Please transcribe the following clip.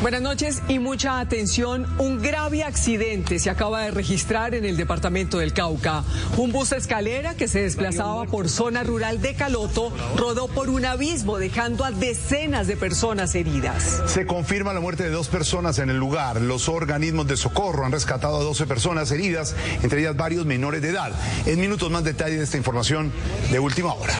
Buenas noches y mucha atención. Un grave accidente se acaba de registrar en el departamento del Cauca. Un bus escalera que se desplazaba por zona rural de Caloto rodó por un abismo dejando a decenas de personas heridas. Se confirma la muerte de dos personas en el lugar. Los organismos de socorro han rescatado a 12 personas heridas, entre ellas varios menores de edad. En minutos más detalle de esta información de última hora.